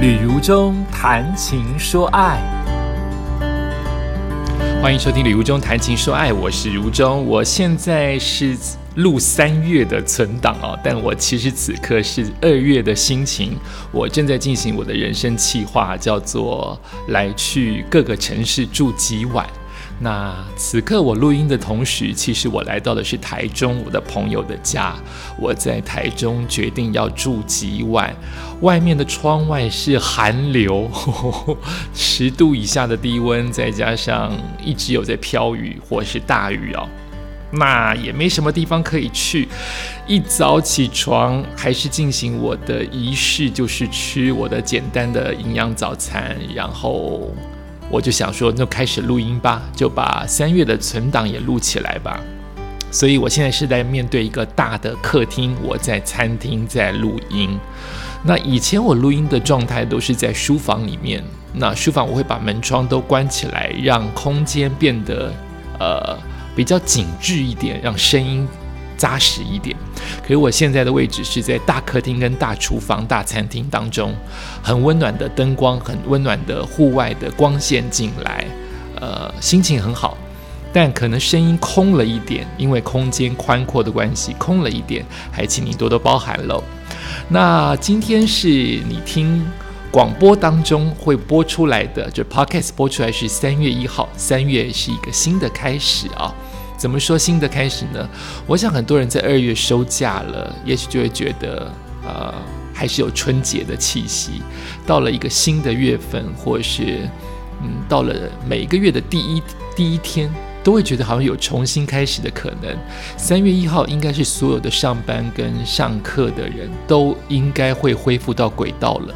旅如中谈情说爱，欢迎收听《旅如中谈情说爱》，我是如中，我现在是录三月的存档哦，但我其实此刻是二月的心情，我正在进行我的人生计划，叫做来去各个城市住几晚。那此刻我录音的同时，其实我来到的是台中我的朋友的家。我在台中决定要住几晚，外面的窗外是寒流，十度以下的低温，再加上一直有在飘雨或是大雨哦。那也没什么地方可以去，一早起床还是进行我的仪式，就是吃我的简单的营养早餐，然后。我就想说，那开始录音吧，就把三月的存档也录起来吧。所以我现在是在面对一个大的客厅，我在餐厅在录音。那以前我录音的状态都是在书房里面，那书房我会把门窗都关起来，让空间变得呃比较紧致一点，让声音。扎实一点，可是我现在的位置是在大客厅跟大厨房、大餐厅当中，很温暖的灯光，很温暖的户外的光线进来，呃，心情很好，但可能声音空了一点，因为空间宽阔的关系，空了一点，还请你多多包涵喽。那今天是你听广播当中会播出来的，就 Podcast 播出来是三月一号，三月是一个新的开始啊。怎么说新的开始呢？我想很多人在二月收假了，也许就会觉得，呃，还是有春节的气息。到了一个新的月份，或是，嗯，到了每个月的第一第一天，都会觉得好像有重新开始的可能。三月一号应该是所有的上班跟上课的人都应该会恢复到轨道了。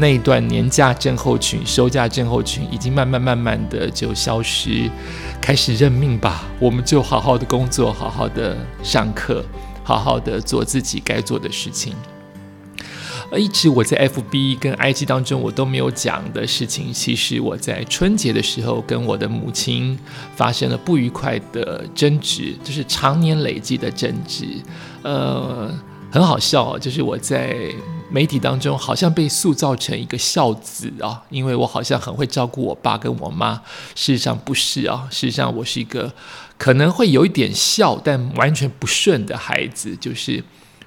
那一段年假症候群、休假症候群已经慢慢慢慢的就消失，开始认命吧。我们就好好的工作，好好的上课，好好的做自己该做的事情。而一直我在 FB 跟 IG 当中我都没有讲的事情，其实我在春节的时候跟我的母亲发生了不愉快的争执，就是常年累积的争执。呃，很好笑，就是我在。媒体当中好像被塑造成一个孝子啊，因为我好像很会照顾我爸跟我妈，事实上不是啊，事实上我是一个可能会有一点孝，但完全不顺的孩子，就是。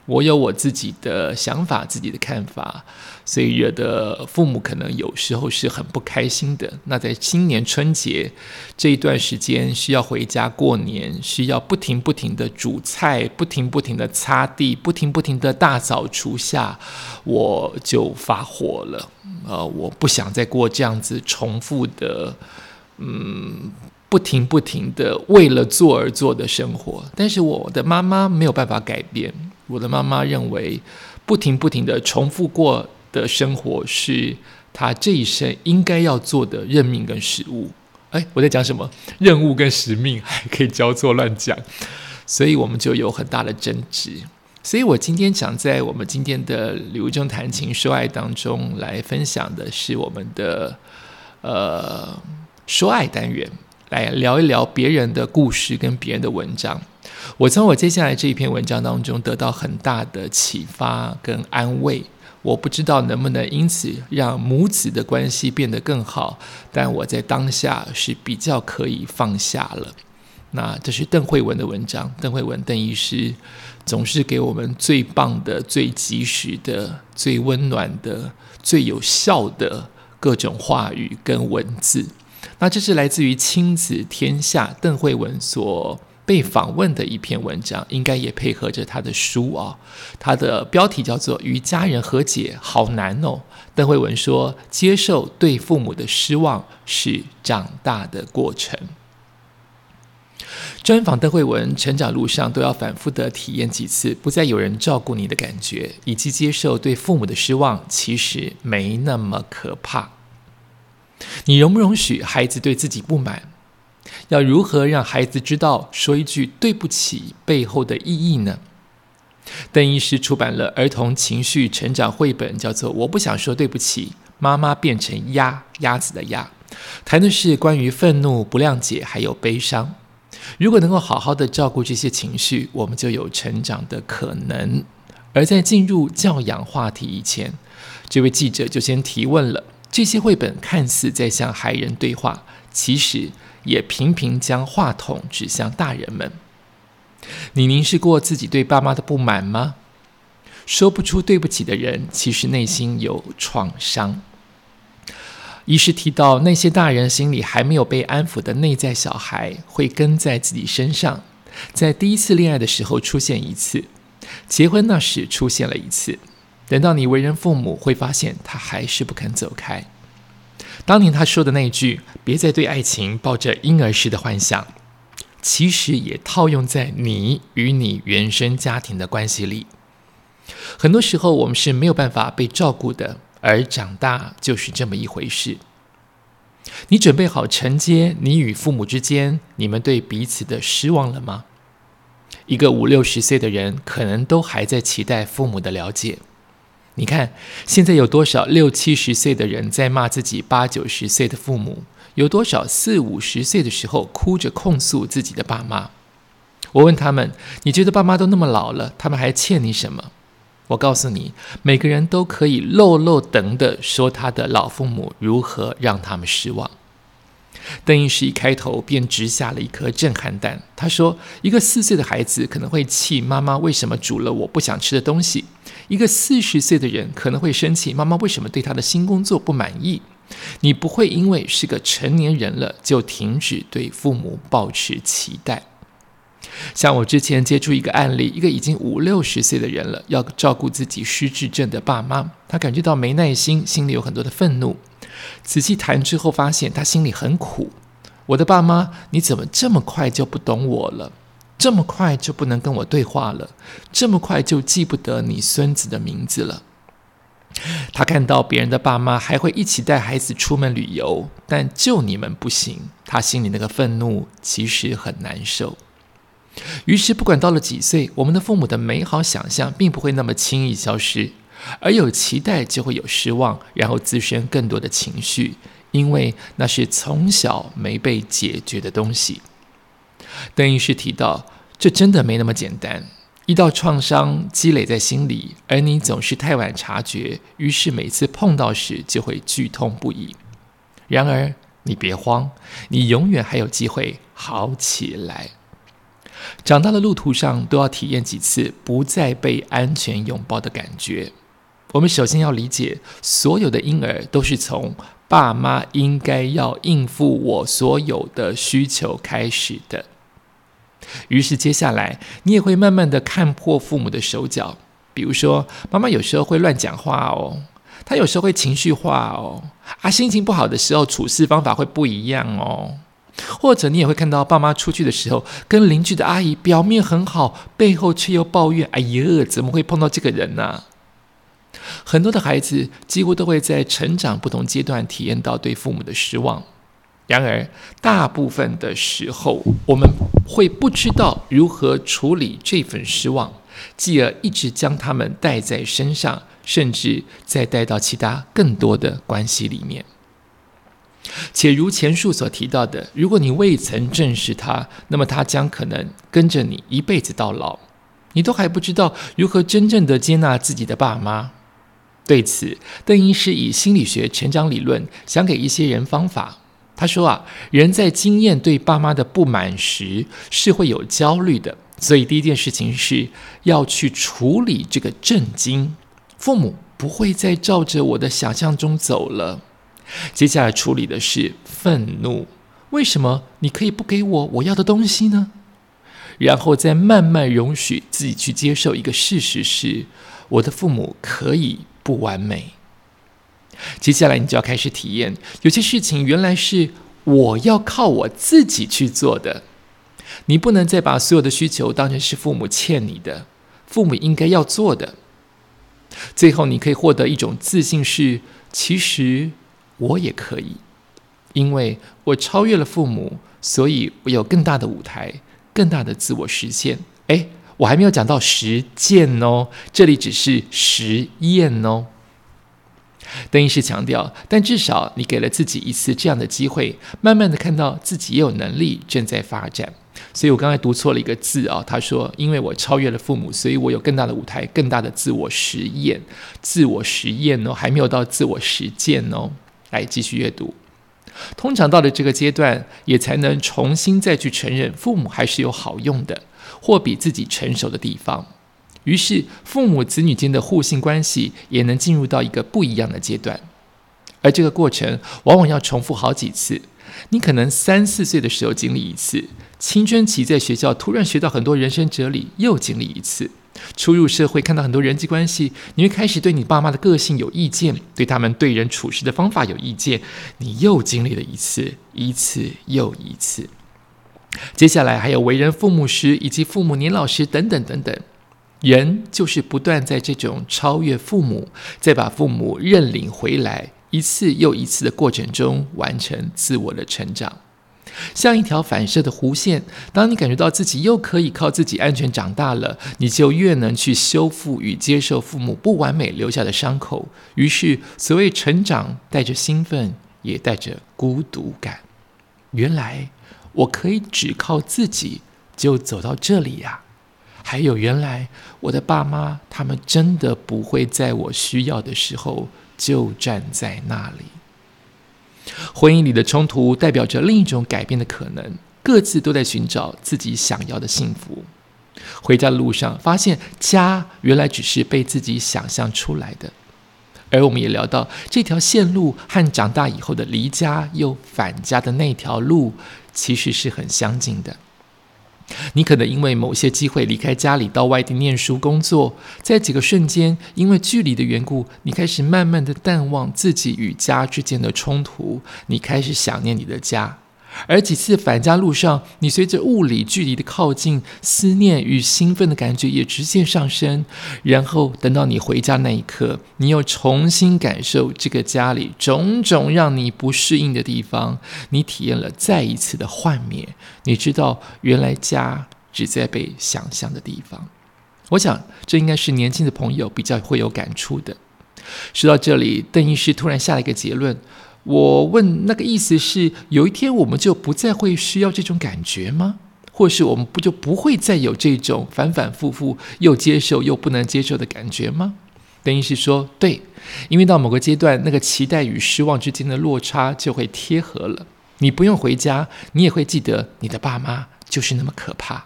我有我自己的想法，自己的看法，所以惹得父母可能有时候是很不开心的。那在新年春节这一段时间，需要回家过年，需要不停不停的煮菜，不停不停的擦地，不停不停的大扫除下，我就发火了。呃，我不想再过这样子重复的，嗯，不停不停的为了做而做的生活。但是我的妈妈没有办法改变。我的妈妈认为，不停不停的重复过的生活是她这一生应该要做的任命跟使务。哎，我在讲什么？任务跟使命还可以交错乱讲，所以我们就有很大的争执。所以我今天想在我们今天的《旅中谈情说爱》当中来分享的是我们的呃说爱单元，来聊一聊别人的故事跟别人的文章。我从我接下来这一篇文章当中得到很大的启发跟安慰。我不知道能不能因此让母子的关系变得更好，但我在当下是比较可以放下了。那这是邓慧文的文章，邓慧文邓医师总是给我们最棒的、最及时的、最温暖的、最有效的各种话语跟文字。那这是来自于亲子天下邓慧文所。被访问的一篇文章，应该也配合着他的书啊。他的标题叫做《与家人和解好难哦》。邓慧文说：“接受对父母的失望是长大的过程。”专访邓慧文，成长路上都要反复的体验几次，不再有人照顾你的感觉，以及接受对父母的失望，其实没那么可怕。你容不容许孩子对自己不满？要如何让孩子知道说一句对不起背后的意义呢？邓医师出版了儿童情绪成长绘本，叫做《我不想说对不起，妈妈变成鸭鸭子的鸭》，谈的是关于愤怒、不谅解还有悲伤。如果能够好好的照顾这些情绪，我们就有成长的可能。而在进入教养话题以前，这位记者就先提问了：这些绘本看似在向孩人对话，其实也频频将话筒指向大人们。你凝视过自己对爸妈的不满吗？说不出对不起的人，其实内心有创伤。一是提到那些大人心里还没有被安抚的内在小孩，会跟在自己身上，在第一次恋爱的时候出现一次，结婚那时出现了一次，等到你为人父母，会发现他还是不肯走开。当年他说的那句“别再对爱情抱着婴儿式的幻想”，其实也套用在你与你原生家庭的关系里。很多时候，我们是没有办法被照顾的。而长大就是这么一回事。你准备好承接你与父母之间你们对彼此的失望了吗？一个五六十岁的人，可能都还在期待父母的了解。你看，现在有多少六七十岁的人在骂自己八九十岁的父母？有多少四五十岁的时候哭着控诉自己的爸妈？我问他们：“你觉得爸妈都那么老了，他们还欠你什么？”我告诉你，每个人都可以漏漏等的说他的老父母如何让他们失望。邓医师一开头便直下了一颗震撼弹。他说：“一个四岁的孩子可能会气妈妈为什么煮了我不想吃的东西；一个四十岁的人可能会生气妈妈为什么对他的新工作不满意。你不会因为是个成年人了就停止对父母保持期待。”像我之前接触一个案例，一个已经五六十岁的人了，要照顾自己失智症的爸妈，他感觉到没耐心，心里有很多的愤怒。仔细谈之后，发现他心里很苦。我的爸妈，你怎么这么快就不懂我了？这么快就不能跟我对话了？这么快就记不得你孙子的名字了？他看到别人的爸妈还会一起带孩子出门旅游，但就你们不行，他心里那个愤怒其实很难受。于是，不管到了几岁，我们的父母的美好想象并不会那么轻易消失，而有期待就会有失望，然后滋生更多的情绪，因为那是从小没被解决的东西。邓医师提到，这真的没那么简单。一道创伤积累在心里，而你总是太晚察觉，于是每次碰到时就会剧痛不已。然而，你别慌，你永远还有机会好起来。长大的路途上，都要体验几次不再被安全拥抱的感觉。我们首先要理解，所有的婴儿都是从爸妈应该要应付我所有的需求开始的。于是，接下来你也会慢慢的看破父母的手脚。比如说，妈妈有时候会乱讲话哦，她有时候会情绪化哦，啊，心情不好的时候处事方法会不一样哦。或者你也会看到爸妈出去的时候，跟邻居的阿姨表面很好，背后却又抱怨：“哎呀，怎么会碰到这个人呢？”很多的孩子几乎都会在成长不同阶段体验到对父母的失望。然而，大部分的时候，我们会不知道如何处理这份失望，继而一直将他们带在身上，甚至再带到其他更多的关系里面。且如前述所提到的，如果你未曾正视他，那么他将可能跟着你一辈子到老。你都还不知道如何真正的接纳自己的爸妈。对此，邓医师以心理学成长理论想给一些人方法。他说啊，人在经验对爸妈的不满时是会有焦虑的，所以第一件事情是要去处理这个震惊。父母不会再照着我的想象中走了。接下来处理的是愤怒，为什么你可以不给我我要的东西呢？然后再慢慢容许自己去接受一个事实：是我的父母可以不完美。接下来你就要开始体验，有些事情原来是我要靠我自己去做的。你不能再把所有的需求当成是父母欠你的，父母应该要做的。最后，你可以获得一种自信：是其实。我也可以，因为我超越了父母，所以我有更大的舞台，更大的自我实现。哎，我还没有讲到实践哦，这里只是实验哦。邓医师强调，但至少你给了自己一次这样的机会，慢慢的看到自己也有能力正在发展。所以我刚才读错了一个字啊。他说：“因为我超越了父母，所以我有更大的舞台，更大的自我实验。自我实验哦，还没有到自我实践哦。”来继续阅读。通常到了这个阶段，也才能重新再去承认父母还是有好用的，或比自己成熟的地方。于是，父母子女间的互信关系也能进入到一个不一样的阶段。而这个过程往往要重复好几次。你可能三四岁的时候经历一次，青春期在学校突然学到很多人生哲理，又经历一次；初入社会看到很多人际关系，你会开始对你爸妈的个性有意见，对他们对人处事的方法有意见，你又经历了一次，一次又一次。接下来还有为人父母时，以及父母年老时等等等等。人就是不断在这种超越父母，再把父母认领回来。一次又一次的过程中，完成自我的成长，像一条反射的弧线。当你感觉到自己又可以靠自己安全长大了，你就越能去修复与接受父母不完美留下的伤口。于是，所谓成长，带着兴奋，也带着孤独感。原来我可以只靠自己就走到这里呀！还有，原来我的爸妈他们真的不会在我需要的时候。就站在那里。婚姻里的冲突代表着另一种改变的可能，各自都在寻找自己想要的幸福。回家的路上，发现家原来只是被自己想象出来的。而我们也聊到，这条线路和长大以后的离家又返家的那条路，其实是很相近的。你可能因为某些机会离开家里到外地念书工作，在几个瞬间，因为距离的缘故，你开始慢慢的淡忘自己与家之间的冲突，你开始想念你的家。而几次返家路上，你随着物理距离的靠近，思念与兴奋的感觉也直线上升。然后等到你回家那一刻，你又重新感受这个家里种种让你不适应的地方，你体验了再一次的幻灭。你知道，原来家只在被想象的地方。我想，这应该是年轻的朋友比较会有感触的。说到这里，邓医师突然下了一个结论。我问那个意思是，有一天我们就不再会需要这种感觉吗？或是我们不就不会再有这种反反复复又接受又不能接受的感觉吗？等于是说，对，因为到某个阶段，那个期待与失望之间的落差就会贴合了。你不用回家，你也会记得你的爸妈就是那么可怕。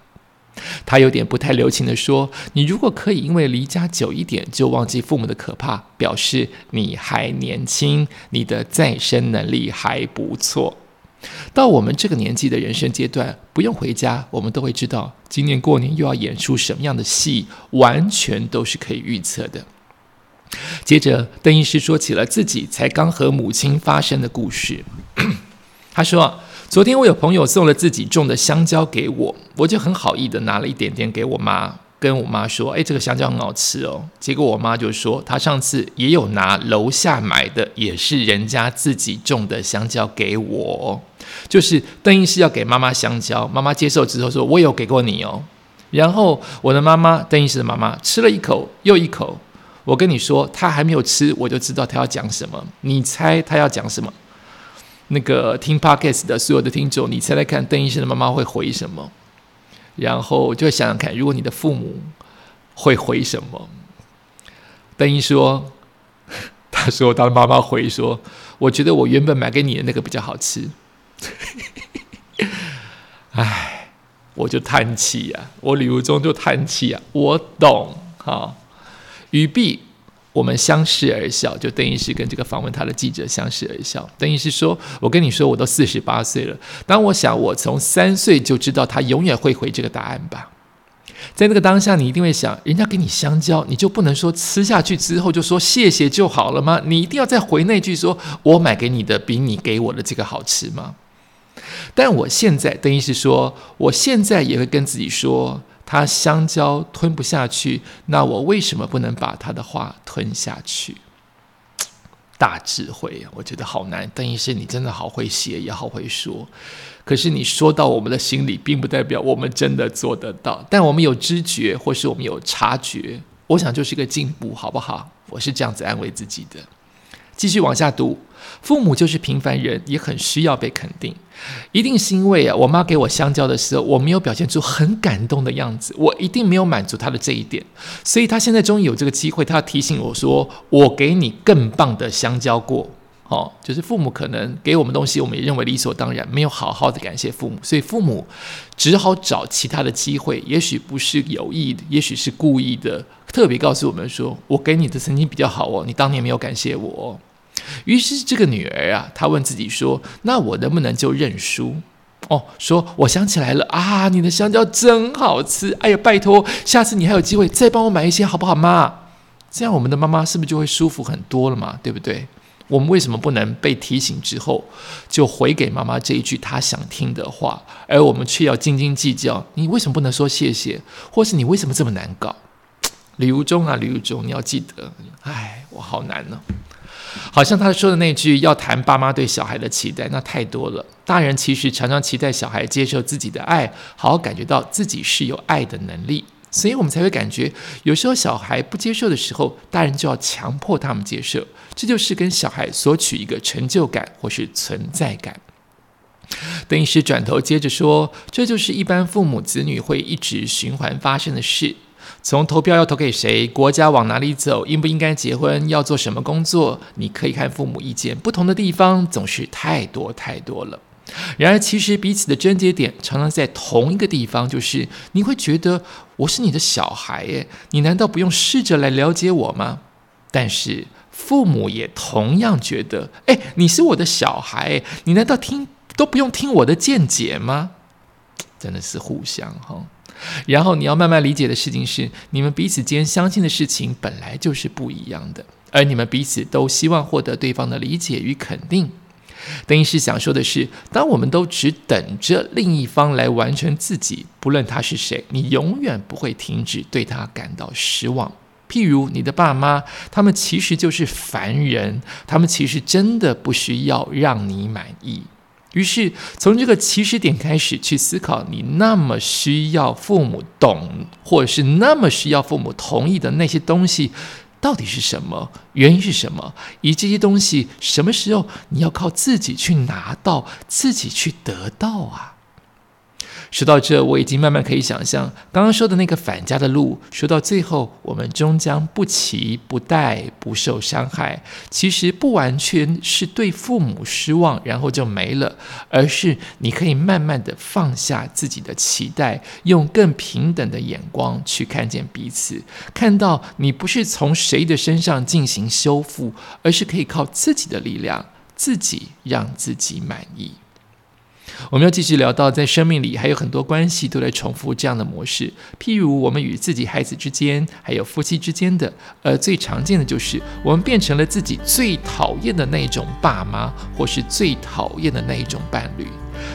他有点不太留情的说：“你如果可以因为离家久一点就忘记父母的可怕，表示你还年轻，你的再生能力还不错。到我们这个年纪的人生阶段，不用回家，我们都会知道今年过年又要演出什么样的戏，完全都是可以预测的。”接着，邓医师说起了自己才刚和母亲发生的故事。他说。昨天我有朋友送了自己种的香蕉给我，我就很好意的拿了一点点给我妈，跟我妈说：“哎，这个香蕉很好吃哦。”结果我妈就说：“她上次也有拿楼下买的，也是人家自己种的香蕉给我，就是邓医师要给妈妈香蕉，妈妈接受之后说：‘我有给过你哦。’然后我的妈妈，邓医师的妈妈吃了一口又一口，我跟你说，她还没有吃，我就知道她要讲什么，你猜她要讲什么？”那个听 podcast 的所有的听众，你猜猜看，邓医生的妈妈会回什么？然后就想想看，如果你的父母会回什么？邓医说：“ 他说他的妈妈回说，我觉得我原本买给你的那个比较好吃。”哎，我就叹气呀，我李如中就叹气啊，我懂哈，语毕。我们相视而笑，就邓医师跟这个访问他的记者相视而笑。邓医师说：“我跟你说，我都四十八岁了。当我想，我从三岁就知道他永远会回这个答案吧。在那个当下，你一定会想，人家给你香蕉，你就不能说吃下去之后就说谢谢就好了吗？你一定要再回那句说，我买给你的比你给我的这个好吃吗？但我现在，等于是说，我现在也会跟自己说。”他香蕉吞不下去，那我为什么不能把他的话吞下去？大智慧，我觉得好难。邓医生，你真的好会写，也好会说。可是你说到我们的心里，并不代表我们真的做得到。但我们有知觉，或是我们有察觉，我想就是一个进步，好不好？我是这样子安慰自己的。继续往下读，父母就是平凡人，也很需要被肯定。一定是因为啊，我妈给我香蕉的时候，我没有表现出很感动的样子，我一定没有满足她的这一点，所以她现在终于有这个机会，她要提醒我说，我给你更棒的香蕉过。哦，就是父母可能给我们东西，我们也认为理所当然，没有好好的感谢父母，所以父母只好找其他的机会，也许不是有意的，也许是故意的，特别告诉我们说，我给你的曾经比较好哦，你当年没有感谢我。于是这个女儿啊，她问自己说：“那我能不能就认输？”哦，说我想起来了啊，你的香蕉真好吃！哎呀，拜托，下次你还有机会再帮我买一些好不好，妈？这样我们的妈妈是不是就会舒服很多了嘛？对不对？我们为什么不能被提醒之后就回给妈妈这一句她想听的话，而我们却要斤斤计较？你为什么不能说谢谢？或是你为什么这么难搞？李如中啊，李如中，你要记得，哎，我好难呢。好像他说的那句要谈爸妈对小孩的期待，那太多了。大人其实常常期待小孩接受自己的爱，好好感觉到自己是有爱的能力，所以我们才会感觉有时候小孩不接受的时候，大人就要强迫他们接受，这就是跟小孩索取一个成就感或是存在感。邓医师转头接着说，这就是一般父母子女会一直循环发生的事。从投票要投给谁，国家往哪里走，应不应该结婚，要做什么工作，你可以看父母意见不同的地方总是太多太多了。然而，其实彼此的症结点常常在同一个地方，就是你会觉得我是你的小孩耶，你难道不用试着来了解我吗？但是父母也同样觉得，哎，你是我的小孩，你难道听都不用听我的见解吗？真的是互相哈。然后你要慢慢理解的事情是，你们彼此间相信的事情本来就是不一样的，而你们彼此都希望获得对方的理解与肯定。等于是想说的是，当我们都只等着另一方来完成自己，不论他是谁，你永远不会停止对他感到失望。譬如你的爸妈，他们其实就是凡人，他们其实真的不需要让你满意。于是，从这个起始点开始去思考，你那么需要父母懂，或者是那么需要父母同意的那些东西，到底是什么？原因是什么？以这些东西什么时候你要靠自己去拿到，自己去得到啊？说到这，我已经慢慢可以想象刚刚说的那个返家的路。说到最后，我们终将不期不待，不受伤害。其实不完全是对父母失望，然后就没了，而是你可以慢慢的放下自己的期待，用更平等的眼光去看见彼此，看到你不是从谁的身上进行修复，而是可以靠自己的力量，自己让自己满意。我们要继续聊到，在生命里还有很多关系都在重复这样的模式，譬如我们与自己孩子之间，还有夫妻之间的，呃，最常见的就是我们变成了自己最讨厌的那种爸妈，或是最讨厌的那一种伴侣。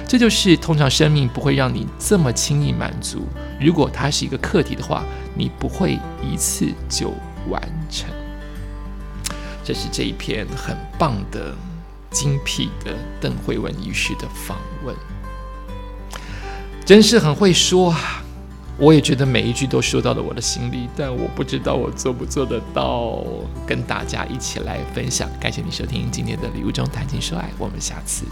这就是通常生命不会让你这么轻易满足。如果它是一个课题的话，你不会一次就完成。这是这一篇很棒的。精辟的邓慧文医师的访问，真是很会说啊！我也觉得每一句都说到了我的心里，但我不知道我做不做得到，跟大家一起来分享。感谢你收听今天的礼物中谈情说爱，我们下次。